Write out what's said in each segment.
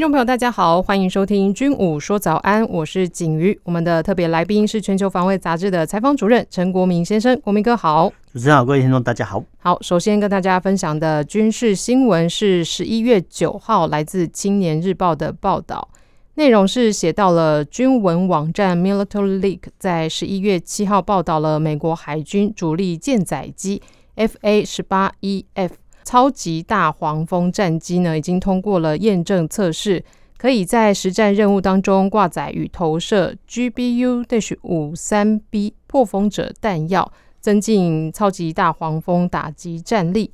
听众朋友，大家好，欢迎收听《军武说早安》，我是景瑜。我们的特别来宾是《全球防卫杂志》的采访主任陈国民先生，国民哥好。主持人好，各位听众大家好。好，首先跟大家分享的军事新闻是十一月九号来自《青年日报》的报道，内容是写到了军文网站 Military Leak 在十一月七号报道了美国海军主力舰载机 FA 十八 EF。超级大黄蜂战机呢，已经通过了验证测试，可以在实战任务当中挂载与投射 GBU-53B 破风者弹药，增进超级大黄蜂打击战力。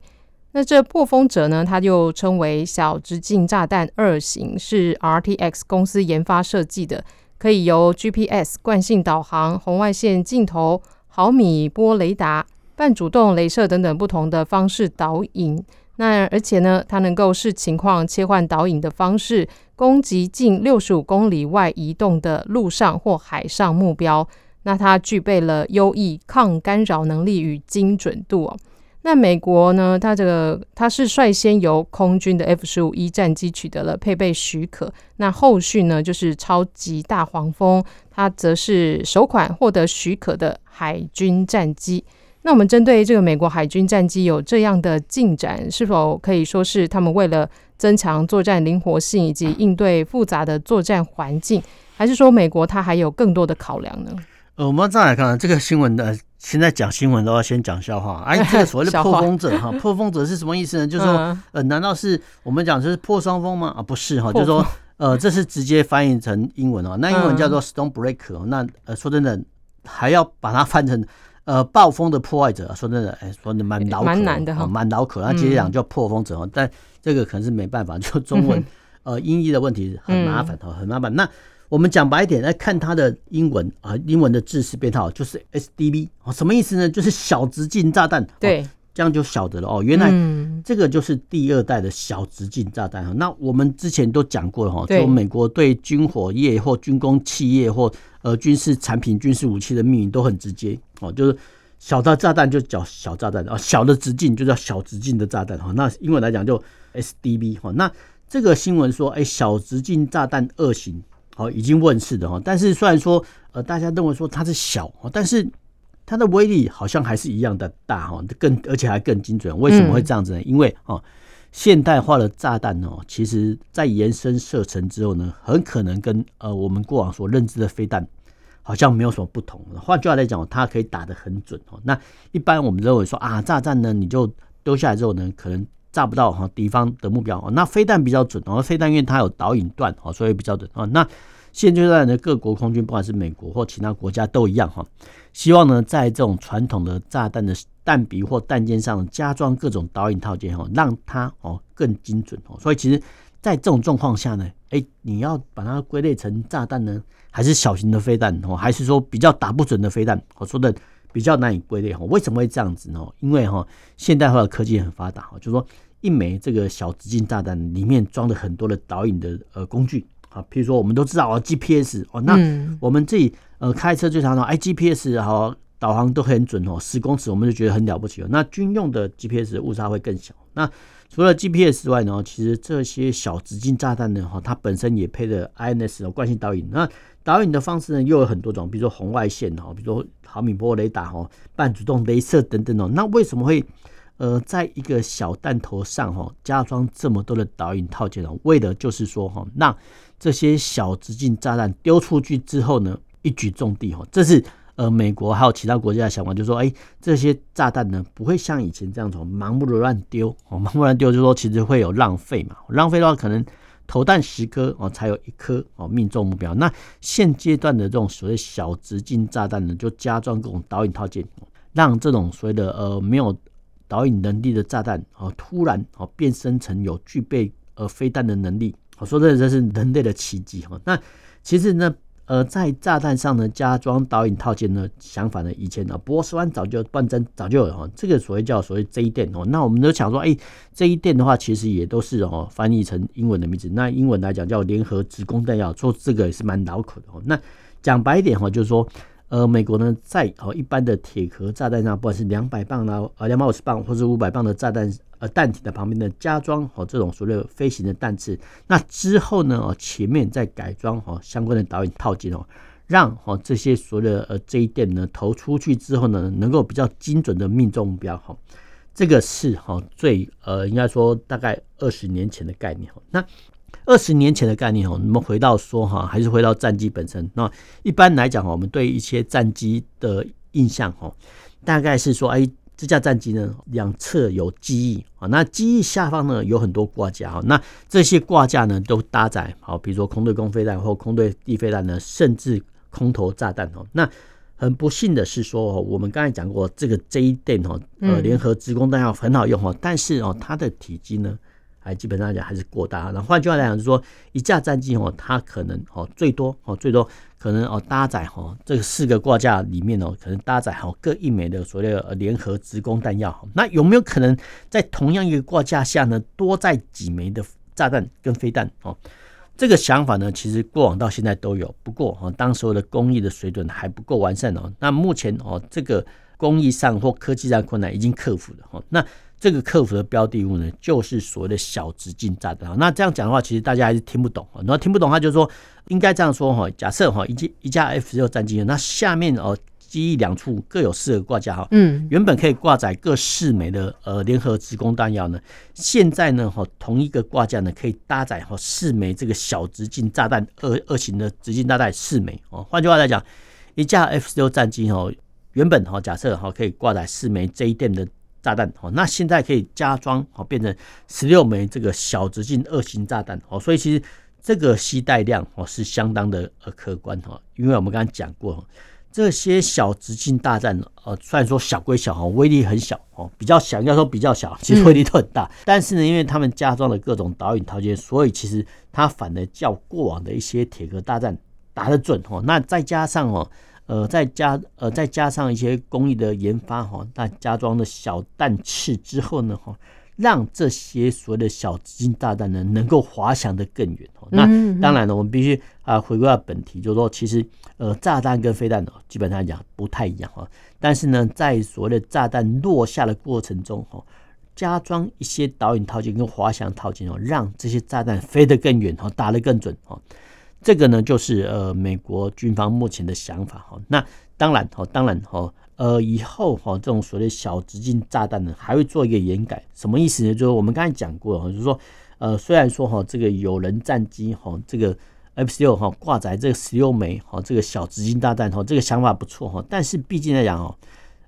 那这破风者呢，它又称为小直径炸弹二型，是 RTX 公司研发设计的，可以由 GPS 惯性导航、红外线镜头、毫米波雷达。半主动雷射等等不同的方式导引，那而且呢，它能够视情况切换导引的方式，攻击近六十五公里外移动的陆上或海上目标。那它具备了优异抗干扰能力与精准度哦。那美国呢，它这个它是率先由空军的 F 十五 E 战机取得了配备许可，那后续呢就是超级大黄蜂，它则是首款获得许可的海军战机。那我们针对这个美国海军战机有这样的进展，是否可以说是他们为了增强作战灵活性以及应对复杂的作战环境，还是说美国它还有更多的考量呢？呃，我们再来看这个新闻的，现在讲新闻都要先讲笑话。哎，这个所谓的破风者哈，破风者是什么意思呢？就是说，呃，难道是我们讲这是破双风吗？啊，不是哈，就是说，呃，这是直接翻译成英文哦，那英文叫做 Stormbreaker，那呃，说真的，还要把它翻成。呃，暴风的破坏者，说真的，哎，说的蛮绕口，蛮难的哈，蛮脑壳。那接着讲叫破风者，但这个可能是没办法，就中文呃音译的问题很麻烦哈，很麻烦。那我们讲白一点来看它的英文啊，英文的字式编号就是 SDB 哦，什么意思呢？就是小直径炸弹。对。这样就晓得了哦，原来这个就是第二代的小直径炸弹哈。那我们之前都讲过了哈，就美国对军火业或军工企业或呃军事产品、军事武器的命名都很直接哦，就是小的炸弹就叫小炸弹啊，小的直径就叫小直径的炸弹哈。那英文来讲就 SDB 哈。那这个新闻说，哎，小直径炸弹二型好已经问世的哈，但是虽然说呃大家认为说它是小，但是。它的威力好像还是一样的大哈，更而且还更精准。为什么会这样子呢？因为哦，现代化的炸弹哦，其实在延伸射程之后呢，很可能跟呃我们过往所认知的飞弹好像没有什么不同。换句话来讲，它可以打得很准哦。那一般我们认为说啊，炸弹呢，你就丢下来之后呢，可能炸不到哈敌方的目标哦。那飞弹比较准哦，飞弹因为它有导引段哦，所以比较准哦。那现阶段的各国空军，不管是美国或其他国家都一样哈，希望呢在这种传统的炸弹的弹鼻或弹尖上加装各种导引套件哈，让它哦更精准哦。所以其实，在这种状况下呢，哎，你要把它归类成炸弹呢，还是小型的飞弹哦，还是说比较打不准的飞弹？我说的比较难以归类哦。为什么会这样子呢？因为哈现代化的科技很发达哈，就是说一枚这个小直径炸弹里面装了很多的导引的呃工具。啊，譬如说，我们都知道哦，GPS 哦，那我们自己呃开车最常说，哎，GPS 好导航都很准哦，十公尺我们就觉得很了不起了。那军用的 GPS 误差会更小。那除了 GPS 之外呢，其实这些小直径炸弹呢，哈，它本身也配了 INS 的惯性导引。那导引的方式呢，又有很多种，比如说红外线哈，比如说毫米波雷达哈，半主动雷射等等哦。那为什么会呃在一个小弹头上哈加装这么多的导引套件呢？为的就是说哈，让这些小直径炸弹丢出去之后呢，一举中地哈，这是呃美国还有其他国家的想法，就是说，哎，这些炸弹呢不会像以前这样从盲目的乱丢哦，盲目乱丢就是说其实会有浪费嘛，浪费的话可能投弹十颗哦才有一颗哦命中目标。那现阶段的这种所谓小直径炸弹呢，就加装各种导引套件，让这种所谓的呃没有导引能力的炸弹哦突然哦变身成有具备呃飞弹的能力。我说这这是人类的奇迹哈。那其实呢，呃，在炸弹上呢加装导引套件呢想法呢，以前呢波斯湾早就断针早就有哈，这个所谓叫所谓 J 电哦，那我们都想说，哎，J 电的话其实也都是哦翻译成英文的名字，那英文来讲叫联合直攻弹药，做这个也是蛮绕口的哦。那讲白一点哈，就是说，呃，美国呢在哦一般的铁壳炸弹上，不管是两百磅啦，呃两百五十磅或者五百磅的炸弹。呃，弹体的旁边呢，加装哦这种所谓飞行的弹刺，那之后呢，哦前面再改装哦相关的导引套件哦，让哦这些所谓的呃这一电呢投出去之后呢，能够比较精准的命中目标哈。这个是哈最呃应该说大概二十年前的概念哈。那二十年前的概念哦，我们回到说哈，还是回到战机本身。那一般来讲哦，我们对一些战机的印象哦，大概是说哎。这架战机呢，两侧有机翼啊，那机翼下方呢有很多挂架哈，那这些挂架呢都搭载好，比如说空对空飞弹或空对地飞弹呢，甚至空投炸弹哦。那很不幸的是说，我们刚才讲过，这个 J 电哦，呃，联合直攻弹药很好用哦，但是哦，它的体积呢，还基本上讲还是过大。那换句话来讲，就是说一架战机哦，它可能哦最多哦最多。可能哦搭载哈这四个挂架里面哦，可能搭载哈各一枚的所谓的联合直攻弹药。那有没有可能在同样一个挂架下呢，多载几枚的炸弹跟飞弹哦？这个想法呢，其实过往到现在都有，不过哈当时候的工艺的水准还不够完善哦。那目前哦这个工艺上或科技上困难已经克服了哈。那这个客服的标的物呢，就是所谓的小直径炸弹。那这样讲的话，其实大家还是听不懂。然后听不懂，他就说应该这样说哈。假设哈一架一架 F 十六战机，那下面哦机翼两处各有四个挂架哈。嗯，原本可以挂载各四枚的呃联合直攻弹药呢，现在呢哈同一个挂架呢可以搭载哈四枚这个小直径炸弹二二型的直径炸弹四枚哦。换句话来讲，一架 F 十六战机哦原本哈假设哈可以挂载四枚 J 电的。炸弹哦，那现在可以加装哦，变成十六枚这个小直径二型炸弹哦，所以其实这个携带量哦是相当的呃可观哈，因为我们刚刚讲过，这些小直径大弹呃虽然说小归小哈，威力很小哦，比较小应该说比较小，其实威力都很大，但是呢，因为他们加装了各种导引套件，所以其实它反而较过往的一些铁壳大战打得准哦，那再加上哦。呃，再加呃，再加上一些工艺的研发哈，那加装的小弹翅之后呢哈，让这些所谓的小直径炸弹呢能够滑翔的更远。那当然了，我们必须啊回归到本题，就是说其实呃炸弹跟飞弹呢基本上讲不太一样哈，但是呢在所谓的炸弹落下的过程中哈，加装一些导引套件跟滑翔套件哦，让这些炸弹飞得更远哈，打得更准哈。这个呢，就是呃，美国军方目前的想法哈。那当然哈，当然哈，呃，以后哈，这种所谓小直径炸弹呢，还会做一个研改。什么意思呢？就是我们刚才讲过哈，就是说，呃，虽然说哈，这个有人战机哈，这个 F 十六哈挂载这个十六枚哈，这个小直径炸弹哈，这个想法不错哈。但是毕竟来讲哦，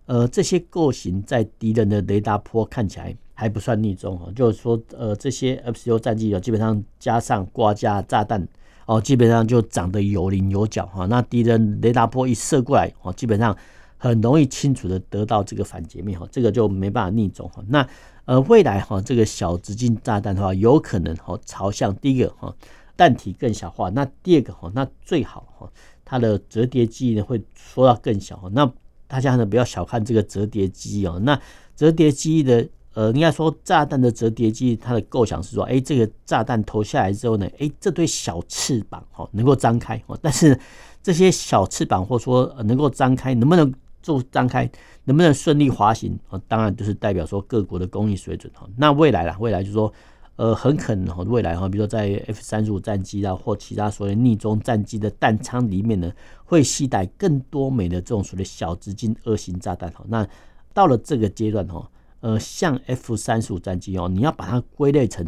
呃，这些构型在敌人的雷达波看起来还不算逆中哈。就是说，呃，这些 F 十六战机啊，基本上加上挂架炸弹。哦，基本上就长得有棱有角哈，那敌人雷达波一射过来，哦，基本上很容易清楚的得到这个反截面哈，这个就没办法逆中哈。那呃，未来哈，这个小直径炸弹的话，有可能哈朝向第一个哈弹体更小化，那第二个哈，那最好哈它的折叠机呢会缩到更小哈。那大家呢不要小看这个折叠机哦，那折叠机的。呃，应该说炸弹的折叠机，它的构想是说，哎，这个炸弹投下来之后呢，哎，这对小翅膀哈能够张开哦，但是这些小翅膀或者说能够张开，能不能做张开，能不能顺利滑行啊？当然就是代表说各国的工艺水准哈。那未来啦，未来就是说，呃，很可能哈，未来哈，比如说在 F 三十五战机啊，或其他所谓逆中战机的弹舱里面呢，会携带更多枚的这种所谓小直径二型炸弹哈。那到了这个阶段哈。呃，像 F 三十五战机哦，你要把它归类成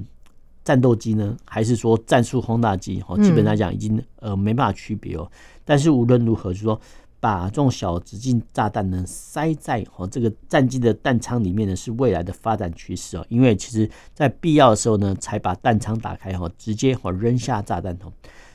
战斗机呢，还是说战术轰炸机？哦，基本来讲已经呃没办法区别哦。但是无论如何，就是说把这种小直径炸弹呢塞在哦这个战机的弹仓里面呢，是未来的发展趋势哦。因为其实在必要的时候呢，才把弹仓打开哦，直接哦扔下炸弹哦，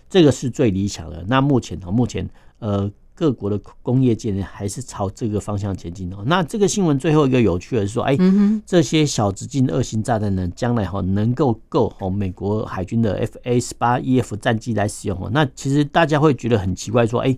这个是最理想的。那目前哦，目前呃各国的工业界呢，还是朝这个方向前进哦。那这个新闻最后一个有趣的是说，哎，这些小直径二型炸弹呢，将来哈能够够哦美国海军的 F A 十八 E F 战机来使用哦。那其实大家会觉得很奇怪，说，哎，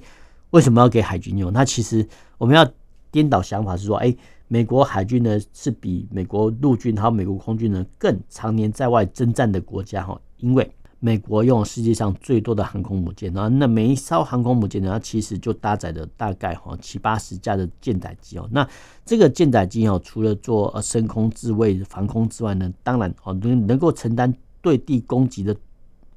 为什么要给海军用？那其实我们要颠倒想法是说，哎，美国海军呢是比美国陆军还有美国空军呢更常年在外征战的国家哈，因为。美国用世界上最多的航空母舰，然后那每一艘航空母舰呢，它其实就搭载了大概哈七八十架的舰载机哦。那这个舰载机哦，除了做呃升空自卫防空之外呢，当然哦能能够承担对地攻击的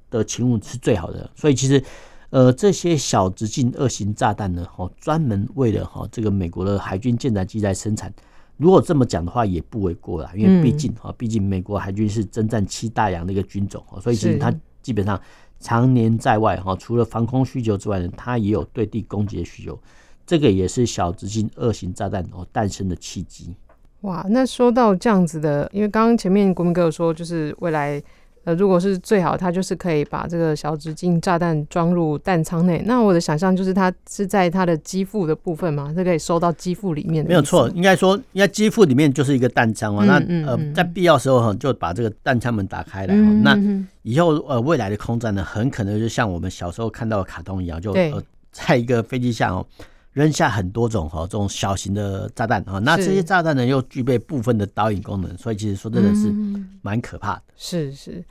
的勤务是最好的。所以其实呃这些小直径二型炸弹呢，哦专门为了哈这个美国的海军舰载机来生产。如果这么讲的话，也不为过啦，因为毕竟哈毕竟美国海军是征战七大洋的一个军种，所以其实它。基本上常年在外哈，除了防空需求之外呢，它也有对地攻击的需求。这个也是小直径二型炸弹哦诞生的契机。哇，那说到这样子的，因为刚刚前面国民哥有说，就是未来。呃，如果是最好，它就是可以把这个小直径炸弹装入弹仓内。那我的想象就是，它是在它的机腹的部分嘛，是可以收到机腹里面的。没有错，应该说，应该机腹里面就是一个弹舱啊。那呃，在必要时候哈，就把这个弹仓门打开来。那以后呃，未来的空战呢，很可能就像我们小时候看到的卡通一样，就呃，在一个飞机下哦。扔下很多种哈这种小型的炸弹啊，那这些炸弹呢又具备部分的导引功能，所以其实说真的是蛮可怕的。是是。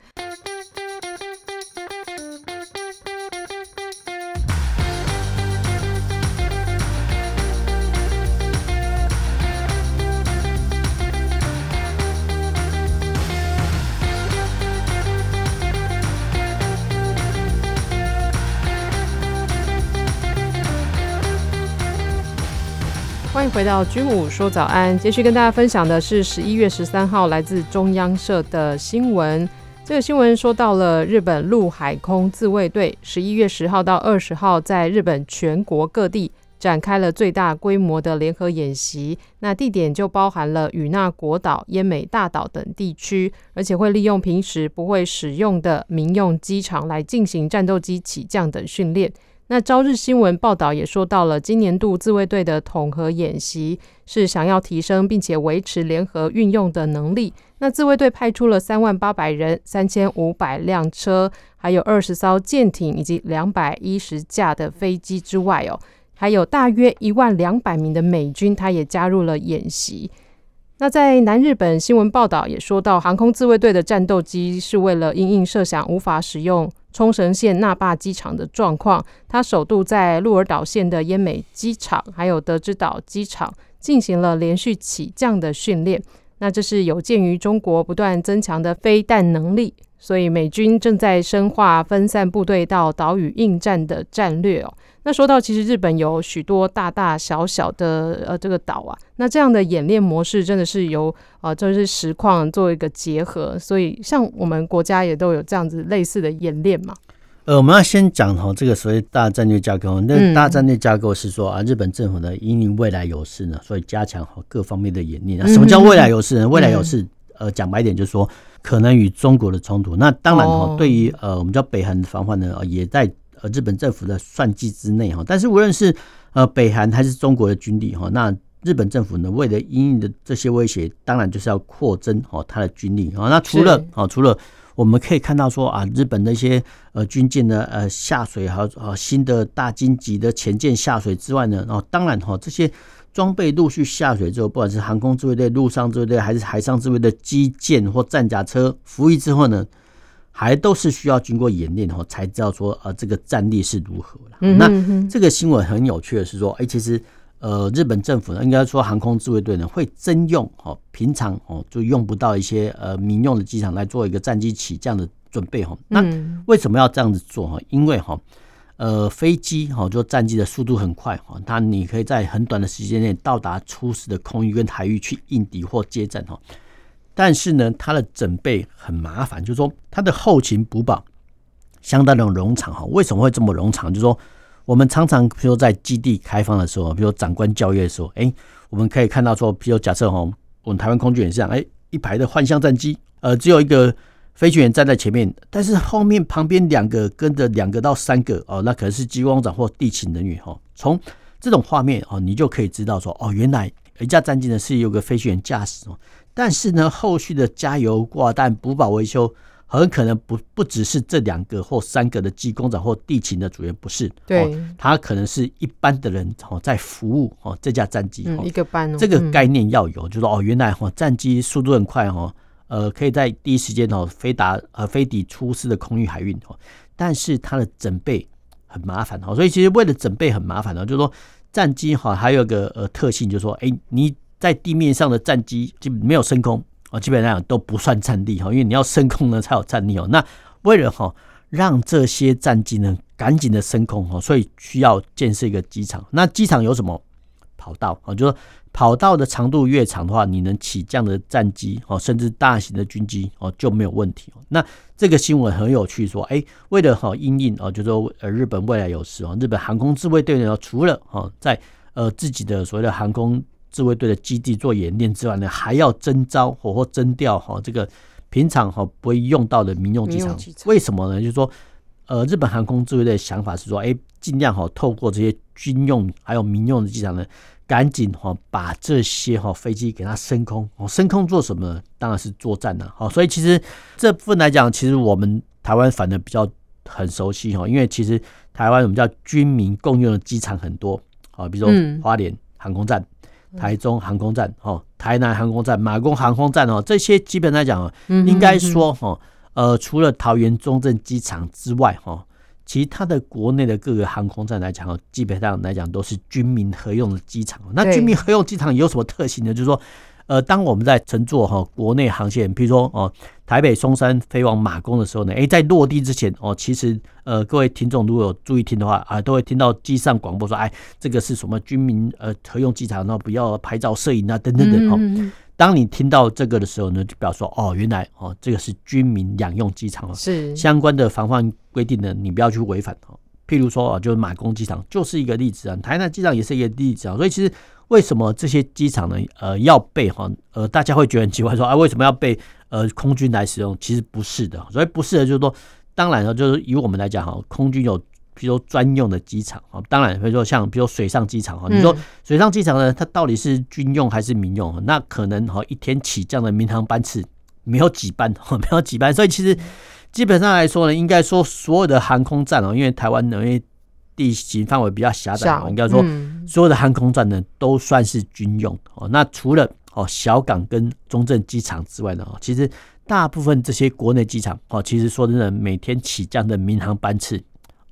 欢迎回到军武说早安，继续跟大家分享的是十一月十三号来自中央社的新闻。这个新闻说到了日本陆海空自卫队十一月十号到二十号在日本全国各地展开了最大规模的联合演习，那地点就包含了与那国岛、奄美大岛等地区，而且会利用平时不会使用的民用机场来进行战斗机起降等训练。那朝日新闻报道也说到了，今年度自卫队的统合演习是想要提升并且维持联合运用的能力。那自卫队派出了三万八百人、三千五百辆车，还有二十艘舰艇以及两百一十架的飞机之外哦，还有大约一万两百名的美军，他也加入了演习。那在南日本新闻报道也说到，航空自卫队的战斗机是为了因应设想无法使用。冲绳县那霸机场的状况，它首度在鹿儿岛县的奄美机场，还有德之岛机场进行了连续起降的训练。那这是有鉴于中国不断增强的飞弹能力，所以美军正在深化分散部队到岛屿应战的战略哦。那说到，其实日本有许多大大小小的呃这个岛啊，那这样的演练模式真的是由呃就是实况做一个结合，所以像我们国家也都有这样子类似的演练嘛。呃，我们要先讲哈这个所谓大战略架构，那大战略架构是说啊，日本政府呢因应未来有事呢，所以加强好各方面的演练。什么叫未来有事呢？未来有事，呃，讲白一点就是说可能与中国的冲突。那当然哈，对于呃我们叫北韩的防范呢，也在。呃，日本政府的算计之内哈，但是无论是呃北韩还是中国的军力哈，那日本政府呢，为了因应的这些威胁，当然就是要扩增哦它的军力啊。那除了哦，除了我们可以看到说啊，日本的一些呃军舰呢呃下水，还有呃新的大金级的潜舰下水之外呢，哦当然哈这些装备陆续下水之后，不管是航空自卫队、陆上自卫队还是海上自卫队机舰或战甲车服役之后呢。还都是需要经过演练后才知道说，呃，这个战力是如何了。那这个新闻很有趣的是说，哎，其实呃，日本政府呢，应该说航空自卫队呢，会征用哦，平常哦就用不到一些呃民用的机场来做一个战机起降的准备哈。那为什么要这样子做哈？因为哈，呃，飞机哈，就战机的速度很快哈，它你可以在很短的时间内到达初始的空域跟海域去应敌或接战哈。但是呢，它的准备很麻烦，就是说它的后勤补保相当的冗长哈。为什么会这么冗长？就是说我们常常，比如说在基地开放的时候，比如长官教育的时候，哎、我们可以看到说，比如假设哈，我们台湾空军也是这样，哎、一排的幻象战机，呃，只有一个飞行员站在前面，但是后面旁边两个跟着两个到三个哦，那可能是机关长或地勤人员哈，从这种画面哦，你就可以知道说哦，原来一架战机呢是有个飞行员驾驶哦，但是呢，后续的加油、挂弹、补保、维修。很可能不不只是这两个或三个的机工长或地勤的组员，不是，对，他可能是一般的人哦，在服务哦这架战机，一个班，哦这个概念要有，就是说哦，原来哦战机速度很快哦，呃，可以在第一时间哦飞达呃飞抵出事的空域海运哦，但是它的整备很麻烦哦，所以其实为了整备很麻烦哦，就是说战机哈还有个呃特性，就是说哎你在地面上的战机就没有升空。哦，基本上都不算战力哈，因为你要升空呢才有战力哦。那为了哈让这些战机呢赶紧的升空哈，所以需要建设一个机场。那机场有什么跑道啊？就是说跑道的长度越长的话，你能起降的战机哦，甚至大型的军机哦就没有问题。那这个新闻很有趣，说哎，为了哈应应哦，就说呃日本未来有事哦，日本航空自卫队呢除了哈在呃自己的所谓的航空。自卫队的基地做演练之外呢，还要征招或或征调哈这个平常哈不会用到的民用机场。为什么呢？就是说，呃，日本航空自卫队的想法是说，哎，尽量哈透过这些军用还有民用的机场呢，赶紧哈把这些哈飞机给它升空。哦，升空做什么？当然是作战了。好，所以其实这部分来讲，其实我们台湾反而比较很熟悉哈，因为其实台湾我们叫军民共用的机场很多啊，比如说花莲航空站。台中航空站、哦，台南航空站、马公航空站哦，这些基本来讲哦，应该说哈，呃，除了桃园中正机场之外哈，其他的国内的各个航空站来讲哦，基本上来讲都是军民合用的机场。那军民合用机场有什么特性呢？就是说。呃，当我们在乘坐哈国内航线，比如说哦台北松山飞往马公的时候呢，诶，在落地之前哦，其实呃各位听众如果有注意听的话啊，都会听到机上广播说，哎，这个是什么军民呃合用机场，然后不要拍照摄影啊等等等哦。当你听到这个的时候呢，就表示说哦，原来哦这个是军民两用机场哦，是相关的防范规定呢，你不要去违反哦。譬如说啊，就是马公机场就是一个例子啊，台南机场也是一个例子啊，所以其实。为什么这些机场呢？呃，要备哈呃，大家会觉得很奇怪，说啊，为什么要被呃空军来使用？其实不是的，所以不是的，就是说，当然了，就是以我们来讲哈，空军有比如说专用的机场啊，当然比如说像比如说水上机场哈，你说水上机场呢，它到底是军用还是民用？那可能哈一天起降的民航班次没有几班，没有几班，所以其实基本上来说呢，应该说所有的航空站哦，因为台湾因为地形范围比较狭窄，应该说所有的航空站呢都算是军用哦。那除了哦小港跟中正机场之外呢，其实大部分这些国内机场哦，其实说真的，每天起降的民航班次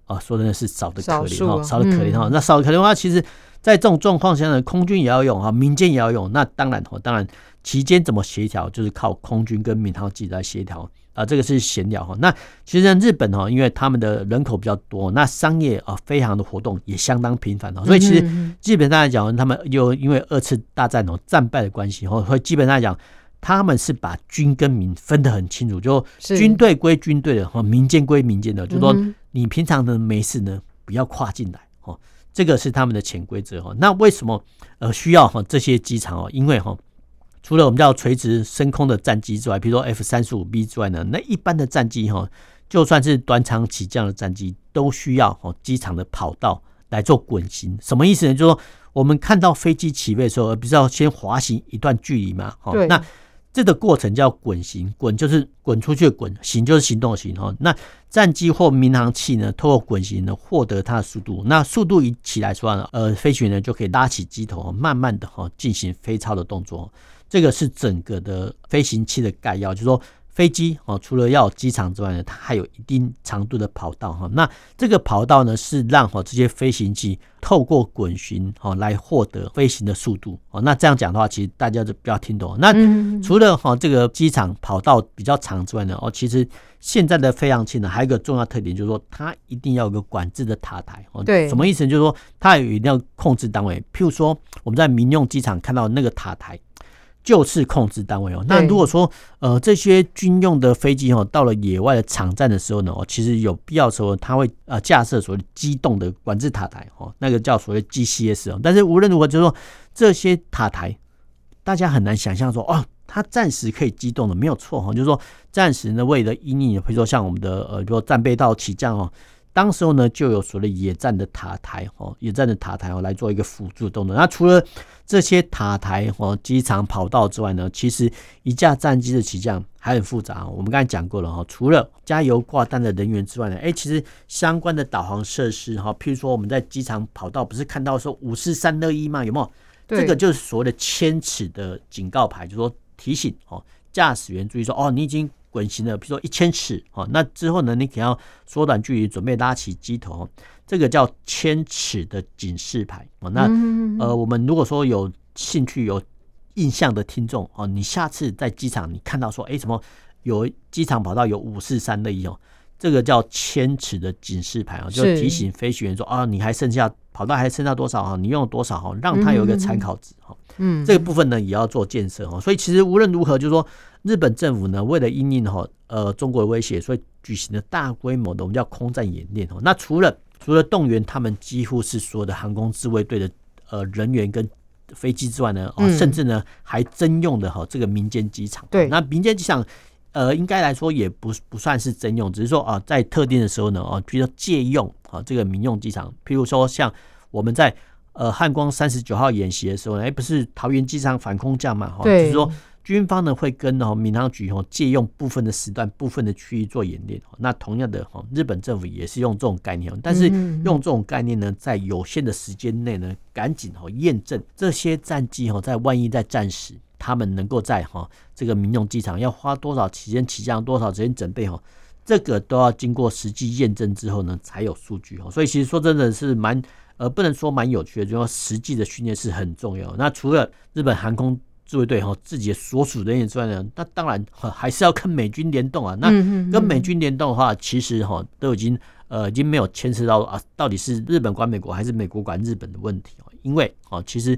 啊，说真的是少的可怜哈，少的可怜哈。那少的可怜的话，其实在这种状况下呢，空军也要用啊，民间也要用。那当然哦，当然期间怎么协调，就是靠空军跟民航机来协调。啊，这个是闲聊哈。那其实日本哈，因为他们的人口比较多，那商业啊飞航的活动也相当频繁哦。所以其实基本上来讲，他们又因为二次大战哦战败的关系哦，所以基本上来讲，他们是把军跟民分得很清楚，就军队归军队的哈，民间归民间的，就说你平常的没事呢，不要跨进来哦。这个是他们的潜规则哈。那为什么呃需要哈这些机场哦？因为哈。除了我们叫垂直升空的战机之外，比如说 F 三十五 B 之外呢，那一般的战机哈，就算是短场起降的战机，都需要哦机场的跑道来做滚行。什么意思呢？就是说我们看到飞机起飞的时候，不是要先滑行一段距离嘛？对。那这个过程叫滚行，滚就是滚出去的滚，行就是行动的行哈。那战机或民航器呢，透过滚行呢获得它的速度，那速度一起来说呢，呃，飞行员呢就可以拉起机头，慢慢的哈进行飞超的动作。这个是整个的飞行器的概要，就是说飞机哦，除了要有机场之外呢，它还有一定长度的跑道哈。那这个跑道呢，是让哈这些飞行器透过滚巡哦来获得飞行的速度哦。那这样讲的话，其实大家就比较听懂。那除了哈这个机场跑道比较长之外呢，哦，其实现在的飞行器呢，还有一个重要特点，就是说它一定要有个管制的塔台哦。对，什么意思？就是说它有一定要控制单位，譬如说我们在民用机场看到那个塔台。就是控制单位哦。那如果说呃这些军用的飞机哦，到了野外的场站的时候呢，哦，其实有必要的时候，它会呃架设所谓机动的管制塔台哦，那个叫所谓 GCS 哦。但是无论如何，就是说这些塔台，大家很难想象说哦，它暂时可以机动的，没有错哈。就是说暂时呢，为了因应，比如说像我们的呃，比如说战备道起降哦。当时候呢，就有所谓野战的塔台哦，野战的塔台哦，来做一个辅助动作。那除了这些塔台哦、机场跑道之外呢，其实一架战机的起降还很复杂。我们刚才讲过了哈，除了加油挂弹的人员之外呢，哎，其实相关的导航设施哈，譬如说我们在机场跑道不是看到说五四三二一吗？有没有？这个就是所谓的千尺的警告牌，就是说提醒哦，驾驶员注意说哦，你已经。滚行的，比如说一千尺哦，那之后呢，你可能要缩短距离，准备拉起机头，这个叫千尺的警示牌哦。那呃，我们如果说有兴趣、有印象的听众哦，你下次在机场你看到说，哎，什么有机场跑道有五四三二一哦，这个叫千尺的警示牌啊，就提醒飞行员说啊，你还剩下跑道还剩下多少哈，你用了多少哈，让它有一个参考值哈。嗯，这个部分呢也要做建设哈。所以其实无论如何，就是说。日本政府呢，为了因应哈呃中国的威胁，所以举行了大规模的我们叫空战演练哦。那除了除了动员他们几乎是所有的航空自卫队的呃人员跟飞机之外呢，哦，甚至呢还征用的哈这个民间机场。对，那民间机场呃应该来说也不不算是征用，只是说啊在特定的时候呢，啊，比如说借用啊这个民用机场，譬如说像我们在呃汉光三十九号演习的时候呢，哎不是桃园机场反空降嘛，哈，就是说。军方呢会跟哦民航局哦借用部分的时段、部分的区域做演练。那同样的哈，日本政府也是用这种概念，但是用这种概念呢，在有限的时间内呢，赶紧哦验证这些战机哈，在万一在战时，他们能够在哈这个民用机场要花多少时间起降、多少时间准备哈，这个都要经过实际验证之后呢，才有数据哈。所以其实说真的是蛮呃，不能说蛮有趣的，就说实际的训练是很重要。那除了日本航空自卫队哈，自己的所属人员之外呢，那当然还是要跟美军联动啊。那跟美军联动的话，其实哈都已经呃已经没有牵涉到啊，到底是日本管美国还是美国管日本的问题。因为啊，其实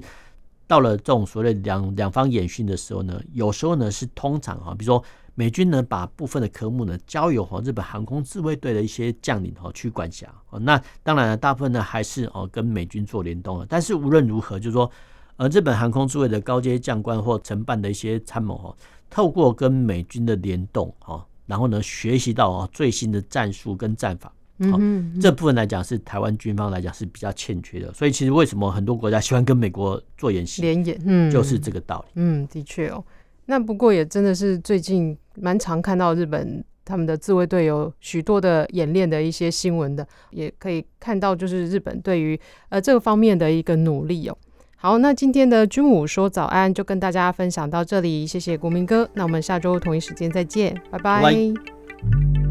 到了这种所谓两两方演训的时候呢，有时候呢是通常哈，比如说美军呢把部分的科目呢交由哈日本航空自卫队的一些将领哈去管辖哦。那当然了，大部分呢还是哦跟美军做联动了。但是无论如何，就是说。呃日本航空自卫的高阶将官或承办的一些参谋哈，透过跟美军的联动哈，然后呢学习到啊最新的战术跟战法，好，这部分来讲是台湾军方来讲是比较欠缺的。所以其实为什么很多国家喜欢跟美国做演习联演，嗯，就是这个道理。嗯，的确哦。那不过也真的是最近蛮常看到日本他们的自卫队有许多的演练的一些新闻的，也可以看到就是日本对于呃这个方面的一个努力哦。好，那今天的军武说早安就跟大家分享到这里，谢谢国民哥，那我们下周同一时间再见，拜拜。拜拜。